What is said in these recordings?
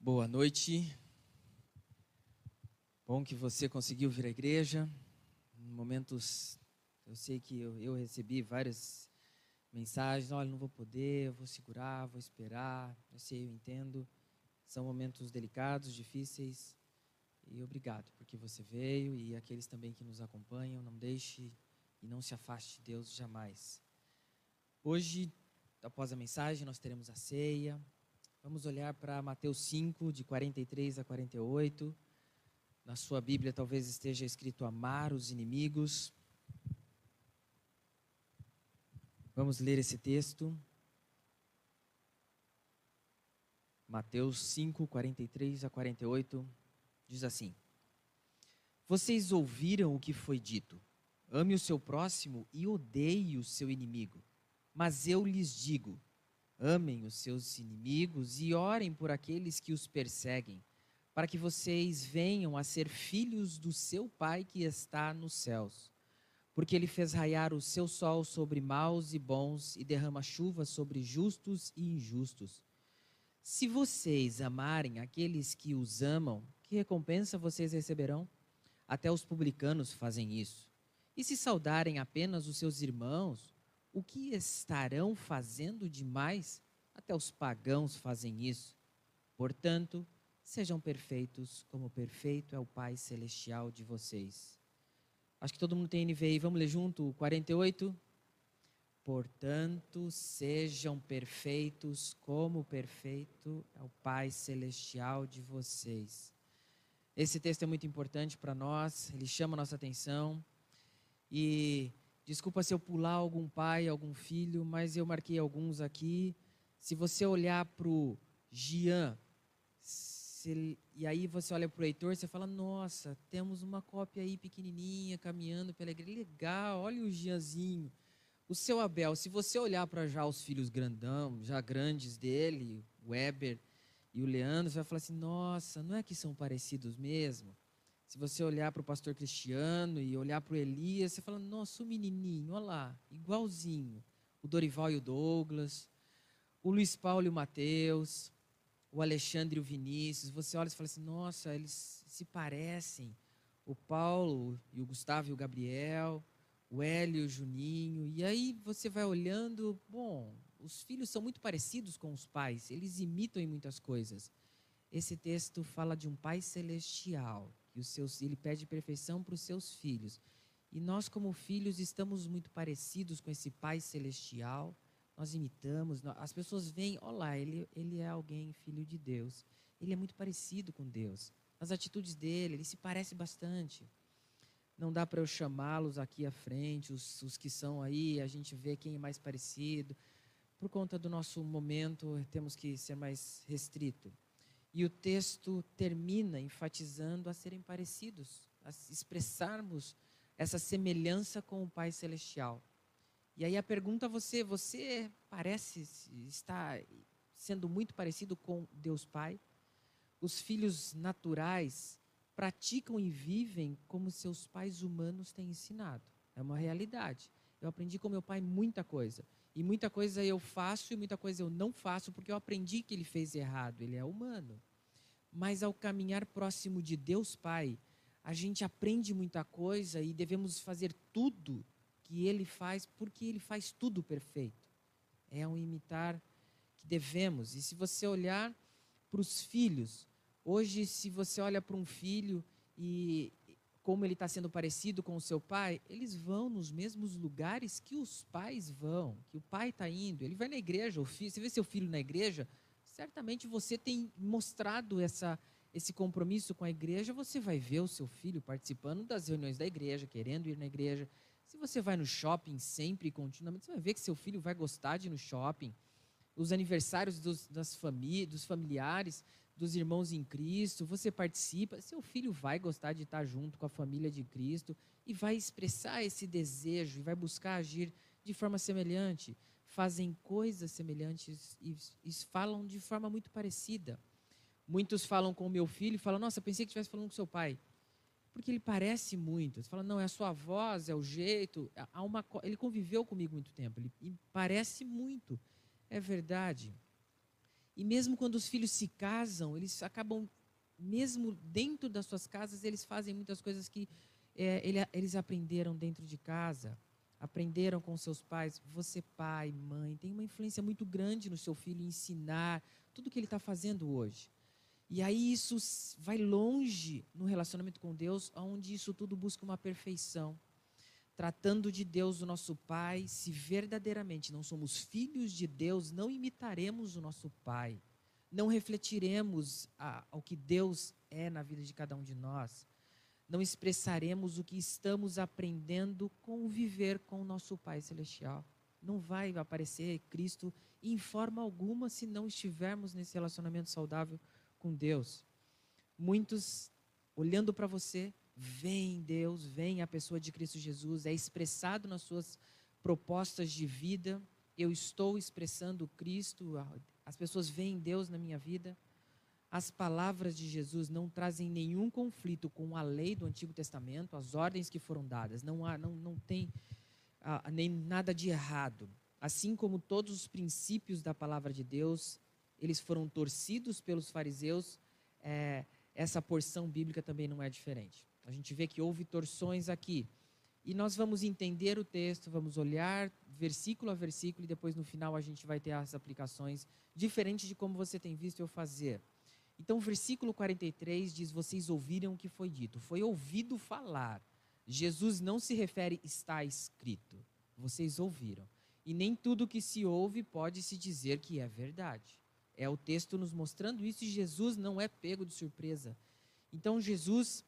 Boa noite. Bom que você conseguiu vir à igreja. Em momentos, eu sei que eu, eu recebi várias mensagens. Olha, não vou poder, eu vou segurar, vou esperar. Eu sei, eu entendo. São momentos delicados, difíceis. E obrigado porque você veio e aqueles também que nos acompanham. Não deixe e não se afaste de Deus jamais. Hoje, após a mensagem, nós teremos a ceia. Vamos olhar para Mateus 5, de 43 a 48. Na sua Bíblia talvez esteja escrito amar os inimigos. Vamos ler esse texto. Mateus 5, 43 a 48 diz assim: Vocês ouviram o que foi dito: ame o seu próximo e odeie o seu inimigo. Mas eu lhes digo: amem os seus inimigos e orem por aqueles que os perseguem, para que vocês venham a ser filhos do seu Pai que está nos céus. Porque ele fez raiar o seu sol sobre maus e bons e derrama chuva sobre justos e injustos. Se vocês amarem aqueles que os amam, que recompensa vocês receberão? Até os publicanos fazem isso. E se saudarem apenas os seus irmãos, o que estarão fazendo demais? Até os pagãos fazem isso. Portanto, sejam perfeitos, como perfeito é o Pai Celestial de vocês. Acho que todo mundo tem NVI. Vamos ler junto? 48. Portanto, sejam perfeitos, como perfeito é o Pai Celestial de vocês. Esse texto é muito importante para nós, ele chama a nossa atenção. E desculpa se eu pular algum pai, algum filho, mas eu marquei alguns aqui. Se você olhar para o Gian, se, e aí você olha para o Heitor, você fala: Nossa, temos uma cópia aí pequenininha caminhando pela igreja. Legal, olha o Gianzinho. O seu Abel, se você olhar para já os filhos grandão, já grandes dele, Weber e o Leandro, você vai falar assim: nossa, não é que são parecidos mesmo? Se você olhar para o pastor Cristiano e olhar para o Elias, você fala: nossa, o menininho, olha lá, igualzinho. O Dorival e o Douglas, o Luiz Paulo e o Mateus, o Alexandre e o Vinícius. Você olha e fala assim: nossa, eles se parecem. O Paulo e o Gustavo e o Gabriel, o Hélio e o Juninho. E aí você vai olhando, bom, os filhos são muito parecidos com os pais, eles imitam em muitas coisas. Esse texto fala de um pai celestial, que os seus, ele pede perfeição para os seus filhos. E nós, como filhos, estamos muito parecidos com esse pai celestial. Nós imitamos, as pessoas veem, olá, ele, ele é alguém, filho de Deus. Ele é muito parecido com Deus. As atitudes dele, ele se parece bastante. Não dá para eu chamá-los aqui à frente, os, os que são aí, a gente vê quem é mais parecido por conta do nosso momento, temos que ser mais restrito. E o texto termina enfatizando a serem parecidos, a expressarmos essa semelhança com o Pai Celestial. E aí a pergunta a você, você parece estar sendo muito parecido com Deus Pai? Os filhos naturais praticam e vivem como seus pais humanos têm ensinado. É uma realidade. Eu aprendi com meu pai muita coisa. E muita coisa eu faço e muita coisa eu não faço porque eu aprendi que ele fez errado. Ele é humano. Mas ao caminhar próximo de Deus Pai, a gente aprende muita coisa e devemos fazer tudo que ele faz porque ele faz tudo perfeito. É um imitar que devemos. E se você olhar para os filhos, hoje, se você olha para um filho e como ele está sendo parecido com o seu pai, eles vão nos mesmos lugares que os pais vão, que o pai está indo. Ele vai na igreja, o filho, você vê seu filho na igreja, certamente você tem mostrado essa, esse compromisso com a igreja, você vai ver o seu filho participando das reuniões da igreja, querendo ir na igreja. Se você vai no shopping sempre e continuamente, você vai ver que seu filho vai gostar de ir no shopping. Os aniversários dos, das famí dos familiares, dos irmãos em Cristo, você participa, seu filho vai gostar de estar junto com a família de Cristo e vai expressar esse desejo e vai buscar agir de forma semelhante. Fazem coisas semelhantes e, e falam de forma muito parecida. Muitos falam com o meu filho e falam: Nossa, pensei que estivesse falando com seu pai. Porque ele parece muito. Você fala: Não, é a sua voz, é o jeito. Há uma, ele conviveu comigo muito tempo. Ele parece muito. É verdade. E mesmo quando os filhos se casam, eles acabam, mesmo dentro das suas casas, eles fazem muitas coisas que é, ele, eles aprenderam dentro de casa, aprenderam com seus pais. Você, pai, mãe, tem uma influência muito grande no seu filho ensinar tudo que ele está fazendo hoje. E aí isso vai longe no relacionamento com Deus, onde isso tudo busca uma perfeição. Tratando de Deus, o nosso Pai, se verdadeiramente não somos filhos de Deus, não imitaremos o nosso Pai. Não refletiremos ao que Deus é na vida de cada um de nós. Não expressaremos o que estamos aprendendo com viver com o nosso Pai Celestial. Não vai aparecer Cristo em forma alguma se não estivermos nesse relacionamento saudável com Deus. Muitos olhando para você, veem Deus, veem a pessoa de Cristo Jesus, é expressado nas suas propostas de vida. Eu estou expressando Cristo, as pessoas veem Deus na minha vida. As palavras de Jesus não trazem nenhum conflito com a lei do Antigo Testamento, as ordens que foram dadas. Não há, não, não tem ah, nem nada de errado. Assim como todos os princípios da palavra de Deus, eles foram torcidos pelos fariseus, é, essa porção bíblica também não é diferente. A gente vê que houve torções aqui. E nós vamos entender o texto, vamos olhar versículo a versículo e depois no final a gente vai ter as aplicações diferentes de como você tem visto eu fazer. Então, versículo 43 diz: Vocês ouviram o que foi dito. Foi ouvido falar. Jesus não se refere está escrito. Vocês ouviram. E nem tudo que se ouve pode se dizer que é verdade. É o texto nos mostrando isso e Jesus não é pego de surpresa. Então Jesus,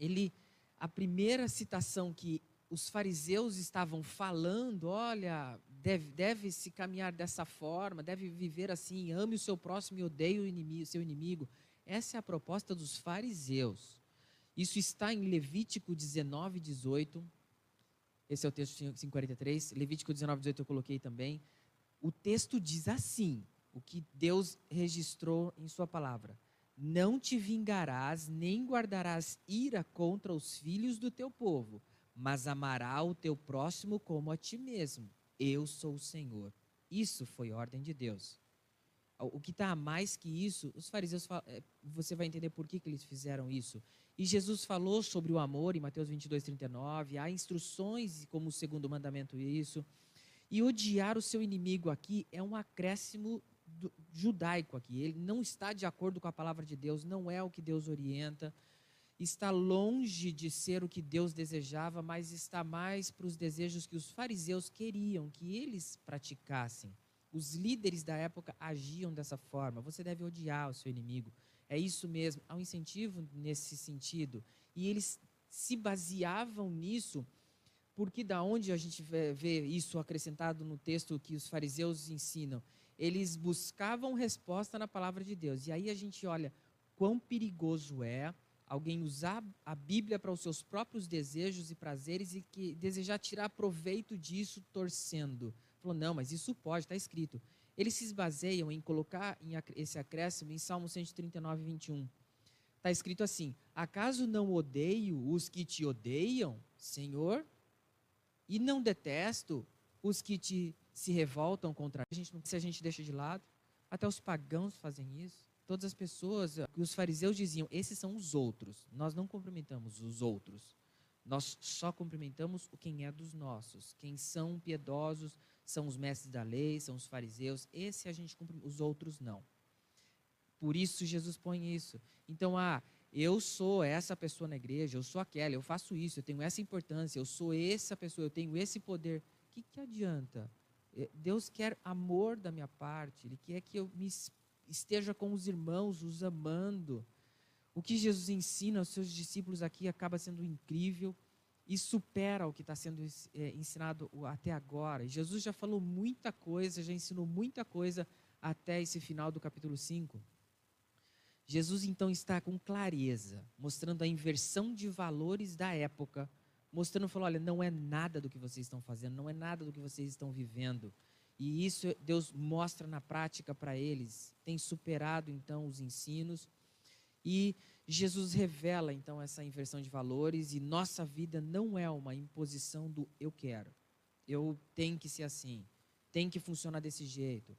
ele, a primeira citação que os fariseus estavam falando, olha, deve, deve se caminhar dessa forma, deve viver assim, ame o seu próximo e odeie o inimigo, seu inimigo. Essa é a proposta dos fariseus. Isso está em Levítico 19, 18. Esse é o texto 543. Levítico 19, 18 eu coloquei também. O texto diz assim: o que Deus registrou em Sua palavra. Não te vingarás, nem guardarás ira contra os filhos do teu povo, mas amará o teu próximo como a ti mesmo. Eu sou o Senhor. Isso foi ordem de Deus. O que está mais que isso, os fariseus, é, você vai entender por que, que eles fizeram isso. E Jesus falou sobre o amor em Mateus 22, 39. Há instruções como o segundo mandamento isso. E odiar o seu inimigo aqui é um acréscimo judaico aqui. Ele não está de acordo com a palavra de Deus, não é o que Deus orienta. Está longe de ser o que Deus desejava, mas está mais para os desejos que os fariseus queriam que eles praticassem. Os líderes da época agiam dessa forma. Você deve odiar o seu inimigo. É isso mesmo. Há um incentivo nesse sentido. E eles se baseavam nisso, porque da onde a gente vê isso acrescentado no texto que os fariseus ensinam? Eles buscavam resposta na palavra de Deus. E aí a gente olha quão perigoso é alguém usar a Bíblia para os seus próprios desejos e prazeres e que desejar tirar proveito disso torcendo. Falou, não, mas isso pode, está escrito. Eles se baseiam em colocar esse acréscimo em Salmo 139, 21. Está escrito assim: Acaso não odeio os que te odeiam, Senhor? E não detesto os que te se revoltam contra a gente, se a gente deixa de lado. Até os pagãos fazem isso. Todas as pessoas, os fariseus diziam, esses são os outros. Nós não cumprimentamos os outros. Nós só cumprimentamos o quem é dos nossos. Quem são piedosos são os mestres da lei, são os fariseus. Esse a gente cumprimenta, os outros não. Por isso Jesus põe isso. Então, ah, eu sou essa pessoa na igreja, eu sou aquela, eu faço isso, eu tenho essa importância, eu sou essa pessoa, eu tenho esse poder. O que, que adianta? É, Deus quer amor da minha parte, Ele quer que eu me esteja com os irmãos, os amando. O que Jesus ensina aos seus discípulos aqui acaba sendo incrível e supera o que está sendo é, ensinado até agora. Jesus já falou muita coisa, já ensinou muita coisa até esse final do capítulo 5. Jesus então está com clareza, mostrando a inversão de valores da época mostrando, falou, olha, não é nada do que vocês estão fazendo, não é nada do que vocês estão vivendo. E isso Deus mostra na prática para eles, tem superado então os ensinos. E Jesus revela então essa inversão de valores e nossa vida não é uma imposição do eu quero. Eu tenho que ser assim, tem que funcionar desse jeito.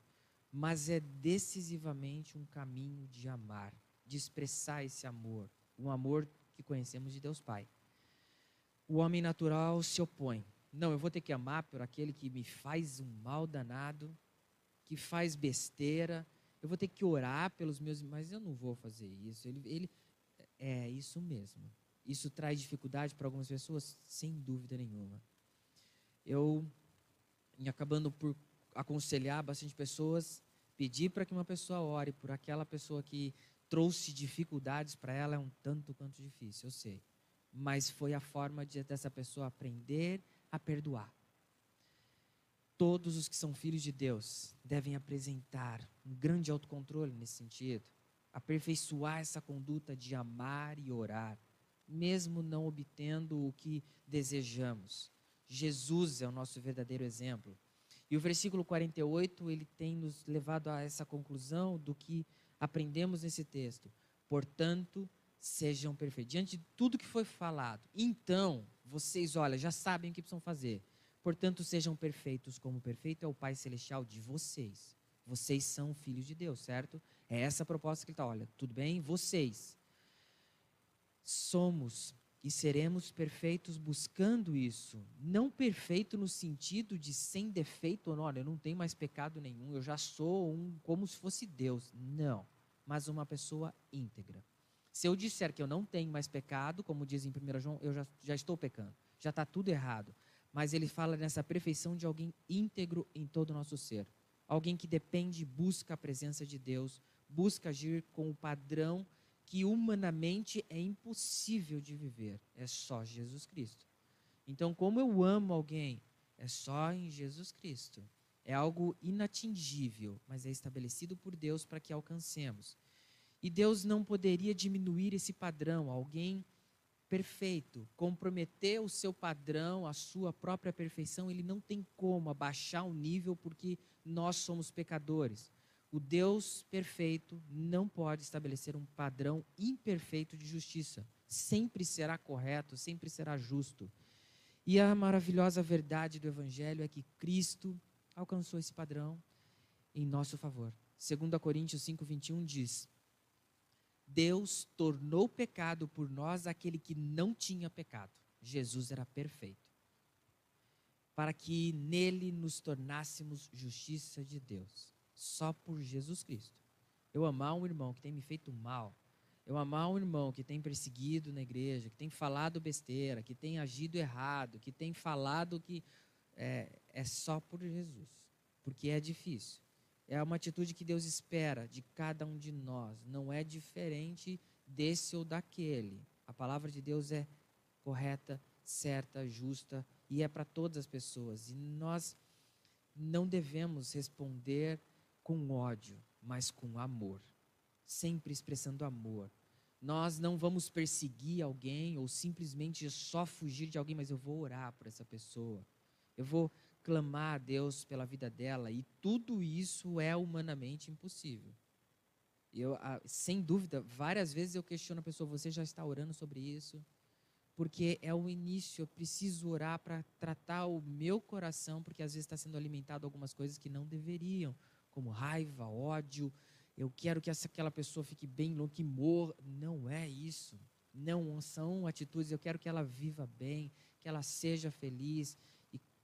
mas é decisivamente um caminho de amar, de expressar esse amor, um amor que conhecemos de Deus Pai. O homem natural se opõe. Não, eu vou ter que amar por aquele que me faz um mal danado, que faz besteira. Eu vou ter que orar pelos meus, mas eu não vou fazer isso. Ele, ele é isso mesmo. Isso traz dificuldade para algumas pessoas, sem dúvida nenhuma. Eu, acabando por aconselhar bastante pessoas, pedir para que uma pessoa ore por aquela pessoa que trouxe dificuldades para ela é um tanto quanto difícil, eu sei. Mas foi a forma de, dessa pessoa aprender a perdoar. Todos os que são filhos de Deus devem apresentar um grande autocontrole nesse sentido, aperfeiçoar essa conduta de amar e orar, mesmo não obtendo o que desejamos. Jesus é o nosso verdadeiro exemplo. E o versículo 48, ele tem nos levado a essa conclusão do que aprendemos nesse texto. Portanto, sejam perfeitos. Diante de tudo que foi falado, então, vocês, olha, já sabem o que precisam fazer. Portanto, sejam perfeitos, como perfeito é o Pai Celestial de vocês. Vocês são filhos de Deus, certo? É essa a proposta que ele está. Olha, tudo bem? Vocês somos e seremos perfeitos buscando isso. Não perfeito no sentido de sem defeito, ou não, olha, eu não tenho mais pecado nenhum, eu já sou um como se fosse Deus. Não, mas uma pessoa íntegra. Se eu disser que eu não tenho mais pecado, como diz em 1 João, eu já, já estou pecando, já está tudo errado. Mas ele fala nessa perfeição de alguém íntegro em todo o nosso ser. Alguém que depende, busca a presença de Deus, busca agir com o padrão que humanamente é impossível de viver. É só Jesus Cristo. Então, como eu amo alguém, é só em Jesus Cristo. É algo inatingível, mas é estabelecido por Deus para que alcancemos. E Deus não poderia diminuir esse padrão. Alguém perfeito, comprometer o seu padrão, a sua própria perfeição, ele não tem como abaixar o nível porque nós somos pecadores. O Deus perfeito não pode estabelecer um padrão imperfeito de justiça. Sempre será correto, sempre será justo. E a maravilhosa verdade do Evangelho é que Cristo alcançou esse padrão em nosso favor. 2 Coríntios 5, 21 diz: Deus tornou pecado por nós aquele que não tinha pecado. Jesus era perfeito. Para que nele nos tornássemos justiça de Deus só por Jesus Cristo. Eu amar um irmão que tem me feito mal, eu amar um irmão que tem perseguido na igreja, que tem falado besteira, que tem agido errado, que tem falado que é, é só por Jesus, porque é difícil. É uma atitude que Deus espera de cada um de nós, não é diferente desse ou daquele. A palavra de Deus é correta, certa, justa e é para todas as pessoas. E nós não devemos responder com ódio, mas com amor. Sempre expressando amor. Nós não vamos perseguir alguém ou simplesmente só fugir de alguém, mas eu vou orar por essa pessoa. Eu vou clamar a Deus pela vida dela e tudo isso é humanamente impossível. Eu, sem dúvida, várias vezes eu questiono a pessoa: você já está orando sobre isso? Porque é o início, eu preciso orar para tratar o meu coração, porque às vezes está sendo alimentado algumas coisas que não deveriam, como raiva, ódio. Eu quero que essa, aquela pessoa fique bem longe, que morra. Não é isso. Não são atitudes. Eu quero que ela viva bem, que ela seja feliz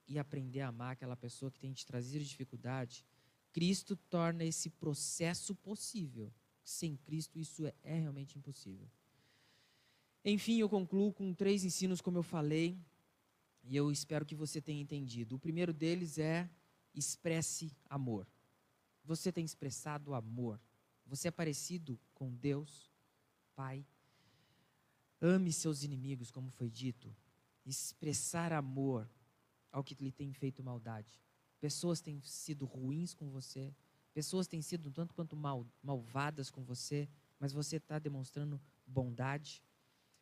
e, aprender a amar aquela pessoa que tem te trazido dificuldade. Cristo torna esse processo possível. Sem Cristo, isso é, é realmente impossível. Enfim, eu concluo com três ensinos, como eu falei, e eu espero que você tenha entendido. O primeiro deles é expresse amor. Você tem expressado amor. Você é parecido com Deus, Pai. Ame seus inimigos, como foi dito. Expressar amor ao que lhe tem feito maldade. Pessoas têm sido ruins com você. Pessoas têm sido tanto quanto mal, malvadas com você. Mas você está demonstrando bondade.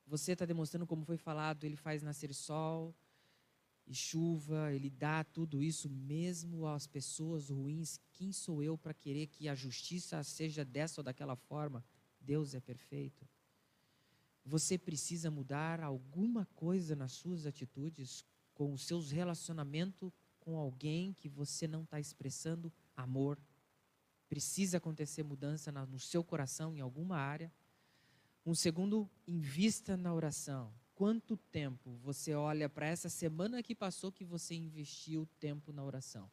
Você está demonstrando, como foi falado, ele faz nascer sol, e chuva, ele dá tudo isso mesmo às pessoas ruins. Quem sou eu para querer que a justiça seja dessa ou daquela forma? Deus é perfeito. Você precisa mudar alguma coisa nas suas atitudes, com os seus relacionamentos com alguém que você não está expressando amor. precisa acontecer mudança no seu coração em alguma área. Um segundo, invista na oração. Quanto tempo você olha para essa semana que passou que você investiu tempo na oração?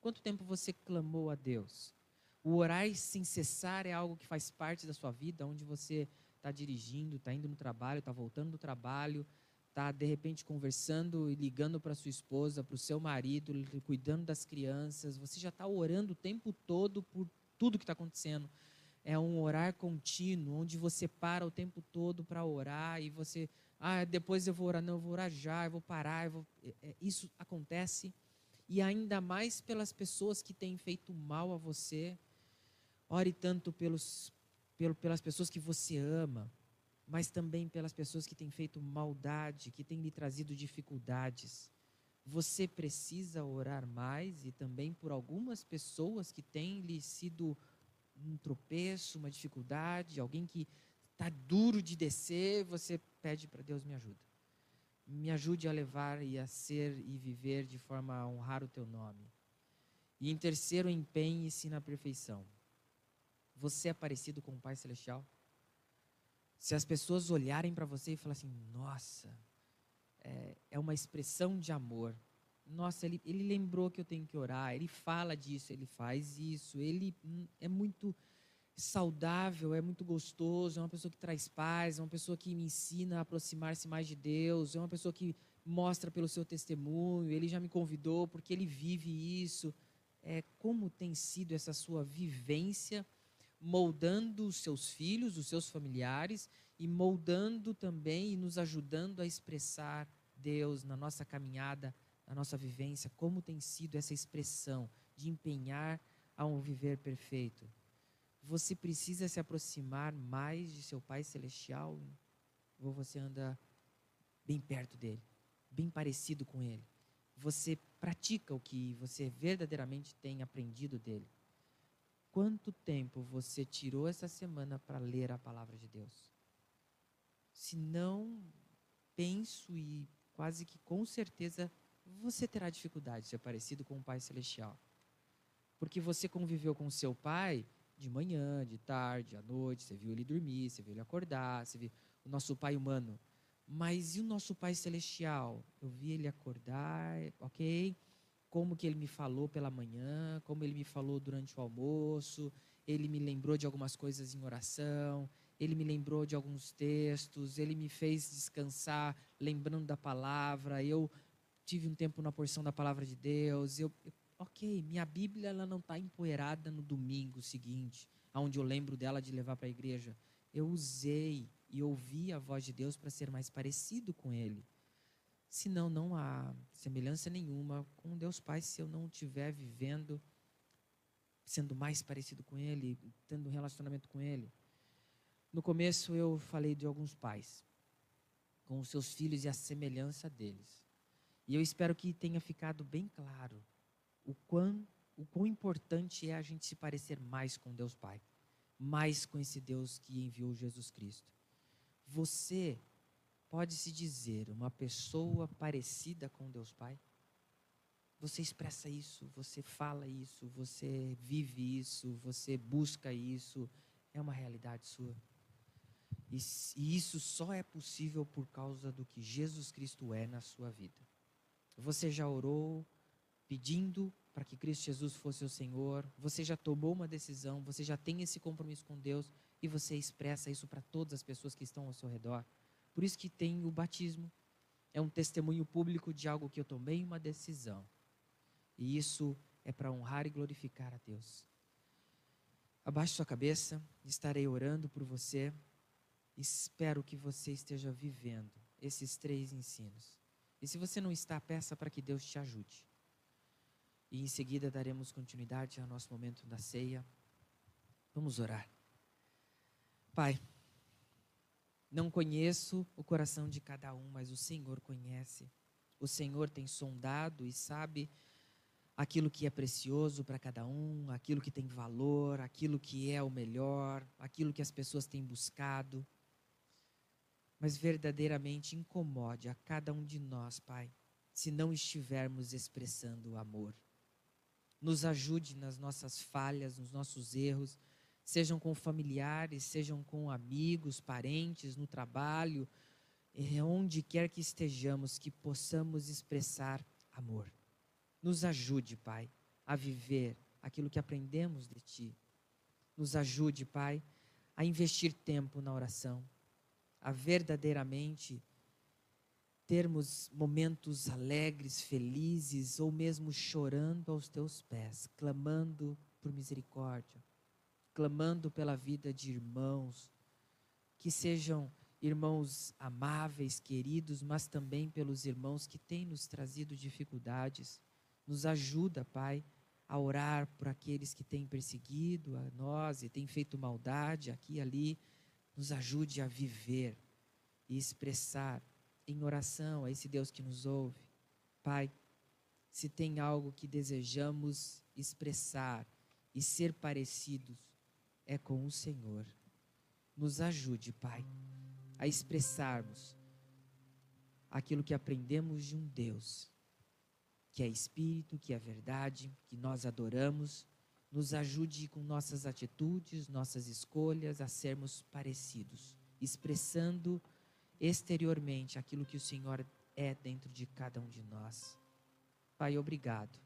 Quanto tempo você clamou a Deus? O orar sem cessar é algo que faz parte da sua vida, onde você está dirigindo, está indo no trabalho, está voltando do trabalho, está de repente conversando e ligando para sua esposa, para o seu marido, cuidando das crianças. Você já está orando o tempo todo por tudo que está acontecendo. É um orar contínuo, onde você para o tempo todo para orar e você, ah, depois eu vou orar, não, eu vou orar já, eu vou parar. Eu vou... É, isso acontece e ainda mais pelas pessoas que têm feito mal a você. Ore tanto pelos, pelo, pelas pessoas que você ama, mas também pelas pessoas que têm feito maldade, que têm lhe trazido dificuldades. Você precisa orar mais e também por algumas pessoas que têm lhe sido um tropeço, uma dificuldade, alguém que está duro de descer, você pede para Deus me ajuda. Me ajude a levar e a ser e viver de forma a honrar o teu nome. E em terceiro, empenhe-se na perfeição. Você é parecido com o Pai Celestial? Se as pessoas olharem para você e falarem assim, nossa, é, é, uma expressão de amor. Nossa, ele, ele lembrou que eu tenho que orar, ele fala disso, ele faz isso, ele hum, é muito saudável, é muito gostoso, é uma pessoa que traz paz, é uma pessoa que me ensina a aproximar-se mais de Deus, é uma pessoa que mostra pelo seu testemunho, ele já me convidou porque ele vive isso. É, como tem sido essa sua vivência moldando os seus filhos, os seus familiares e moldando também e nos ajudando a expressar Deus na nossa caminhada, na nossa vivência, como tem sido essa expressão de empenhar a um viver perfeito. Você precisa se aproximar mais de seu Pai Celestial ou você anda bem perto dele, bem parecido com ele? Você pratica o que você verdadeiramente tem aprendido dele? Quanto tempo você tirou essa semana para ler a palavra de Deus? Se não, penso e quase que com certeza você terá dificuldade de ser parecido com o Pai Celestial. Porque você conviveu com seu pai de manhã, de tarde, à noite, você viu ele dormir, você viu ele acordar, você viu o nosso pai humano. Mas e o nosso Pai Celestial? Eu vi ele acordar, ok? Como que ele me falou pela manhã, como ele me falou durante o almoço, ele me lembrou de algumas coisas em oração, ele me lembrou de alguns textos, ele me fez descansar lembrando da palavra, eu tive um tempo na porção da palavra de Deus, eu, eu ok, minha Bíblia ela não está empoeirada no domingo seguinte, aonde eu lembro dela de levar para a igreja. Eu usei e ouvi a voz de Deus para ser mais parecido com Ele senão não há semelhança nenhuma com Deus Pai se eu não estiver vivendo, sendo mais parecido com Ele, tendo um relacionamento com Ele. No começo eu falei de alguns pais, com os seus filhos e a semelhança deles. E eu espero que tenha ficado bem claro o quão, o quão importante é a gente se parecer mais com Deus Pai, mais com esse Deus que enviou Jesus Cristo. Você pode-se dizer uma pessoa parecida com Deus Pai? Você expressa isso, você fala isso, você vive isso, você busca isso, é uma realidade sua. E, e isso só é possível por causa do que Jesus Cristo é na sua vida. Você já orou pedindo para que Cristo Jesus fosse o Senhor, você já tomou uma decisão, você já tem esse compromisso com Deus e você expressa isso para todas as pessoas que estão ao seu redor. Por isso que tem o batismo. É um testemunho público de algo que eu tomei uma decisão. E isso é para honrar e glorificar a Deus. Abaixe sua cabeça, estarei orando por você. Espero que você esteja vivendo esses três ensinos. E se você não está, peça para que Deus te ajude. E em seguida daremos continuidade ao nosso momento da ceia. Vamos orar. Pai, não conheço o coração de cada um, mas o Senhor conhece. O Senhor tem sondado e sabe aquilo que é precioso para cada um, aquilo que tem valor, aquilo que é o melhor, aquilo que as pessoas têm buscado. Mas verdadeiramente incomode a cada um de nós, Pai, se não estivermos expressando o amor. Nos ajude nas nossas falhas, nos nossos erros, sejam com familiares, sejam com amigos, parentes, no trabalho, eh, onde quer que estejamos, que possamos expressar amor. Nos ajude, Pai, a viver aquilo que aprendemos de Ti. Nos ajude, Pai, a investir tempo na oração, a verdadeiramente termos momentos alegres, felizes, ou mesmo chorando aos Teus pés, clamando por misericórdia, clamando pela vida de irmãos, que sejam irmãos amáveis, queridos, mas também pelos irmãos que têm nos trazido dificuldades. Nos ajuda, Pai, a orar por aqueles que têm perseguido a nós e têm feito maldade aqui e ali. Nos ajude a viver e expressar em oração a esse Deus que nos ouve. Pai, se tem algo que desejamos expressar e ser parecidos, é com o Senhor. Nos ajude, Pai a expressarmos aquilo que aprendemos de um Deus, que é Espírito, que é verdade, que nós adoramos, nos ajude com nossas atitudes, nossas escolhas a sermos parecidos, expressando exteriormente aquilo que o Senhor é dentro de cada um de nós. Pai, obrigado,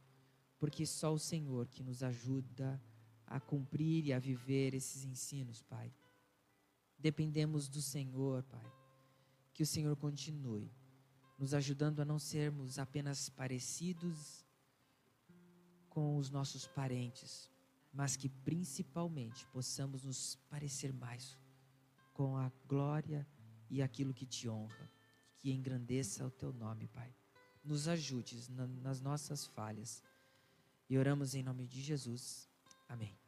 porque só o Senhor que nos ajuda a cumprir e a viver esses ensinos, Pai. Dependemos do Senhor, Pai. Que o Senhor continue nos ajudando a não sermos apenas parecidos com os nossos parentes, mas que principalmente possamos nos parecer mais com a glória e aquilo que te honra, que engrandeça o teu nome, Pai. Nos ajudes na, nas nossas falhas. E oramos em nome de Jesus. Amém.